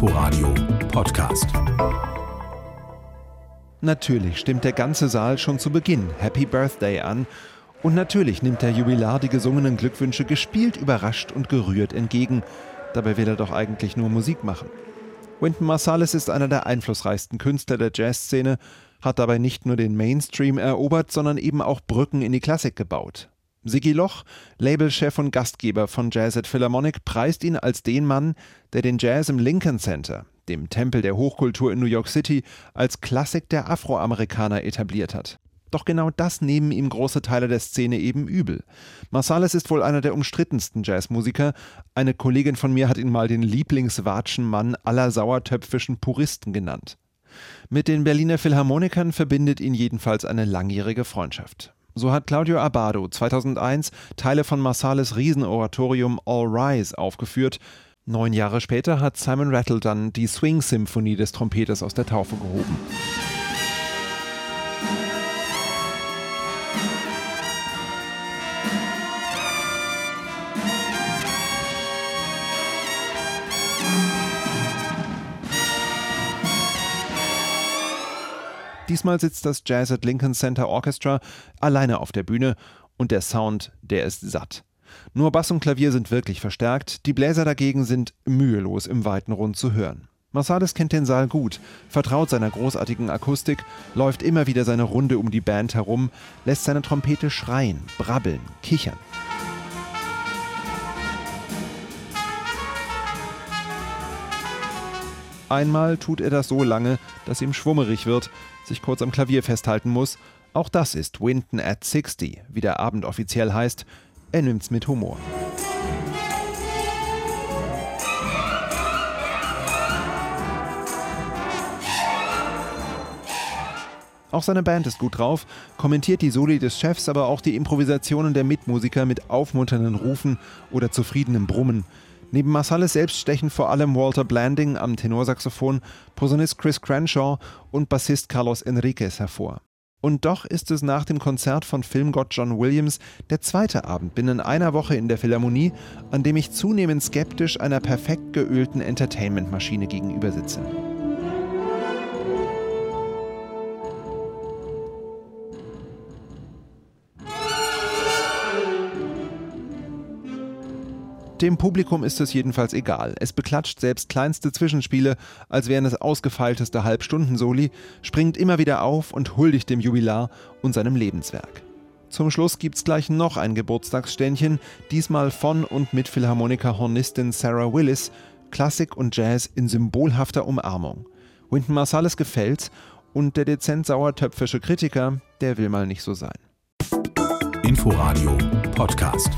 Inforadio Podcast. Natürlich stimmt der ganze Saal schon zu Beginn Happy Birthday an. Und natürlich nimmt der Jubilar die gesungenen Glückwünsche gespielt, überrascht und gerührt entgegen. Dabei will er doch eigentlich nur Musik machen. Wynton Marsalis ist einer der einflussreichsten Künstler der Jazzszene, hat dabei nicht nur den Mainstream erobert, sondern eben auch Brücken in die Klassik gebaut. Sigi Loch, Labelchef und Gastgeber von Jazz at Philharmonic, preist ihn als den Mann, der den Jazz im Lincoln Center, dem Tempel der Hochkultur in New York City, als Klassik der Afroamerikaner etabliert hat. Doch genau das nehmen ihm große Teile der Szene eben übel. Marsalis ist wohl einer der umstrittensten Jazzmusiker. Eine Kollegin von mir hat ihn mal den Lieblingswatschenmann aller sauertöpfischen Puristen genannt. Mit den Berliner Philharmonikern verbindet ihn jedenfalls eine langjährige Freundschaft. So hat Claudio Abado 2001 Teile von Marsalis Riesenoratorium All Rise aufgeführt. Neun Jahre später hat Simon Rattle dann die Swing-Symphonie des Trompeters aus der Taufe gehoben. Diesmal sitzt das Jazz at Lincoln Center Orchestra alleine auf der Bühne und der Sound, der ist satt. Nur Bass und Klavier sind wirklich verstärkt, die Bläser dagegen sind mühelos im weiten Rund zu hören. Marsalis kennt den Saal gut, vertraut seiner großartigen Akustik, läuft immer wieder seine Runde um die Band herum, lässt seine Trompete schreien, brabbeln, kichern. Einmal tut er das so lange, dass ihm schwummerig wird, sich kurz am Klavier festhalten muss. Auch das ist Winton at 60, wie der Abend offiziell heißt. Er nimmt's mit Humor. Auch seine Band ist gut drauf, kommentiert die Soli des Chefs, aber auch die Improvisationen der Mitmusiker mit aufmunternden Rufen oder zufriedenem Brummen. Neben Marsalis selbst stechen vor allem Walter Blanding am Tenorsaxophon, Posaunist Chris Crenshaw und Bassist Carlos Enriquez hervor. Und doch ist es nach dem Konzert von Filmgott John Williams der zweite Abend binnen einer Woche in der Philharmonie, an dem ich zunehmend skeptisch einer perfekt geölten Entertainment-Maschine gegenüber sitze. Dem Publikum ist es jedenfalls egal. Es beklatscht selbst kleinste Zwischenspiele, als wären es ausgefeilteste Halbstundensoli, springt immer wieder auf und huldigt dem Jubilar und seinem Lebenswerk. Zum Schluss gibt's gleich noch ein Geburtstagsständchen, diesmal von und mit Philharmoniker-Hornistin Sarah Willis, Klassik und Jazz in symbolhafter Umarmung. Wynton Marsalis gefällt's und der dezent sauertöpfische Kritiker, der will mal nicht so sein. Inforadio Podcast.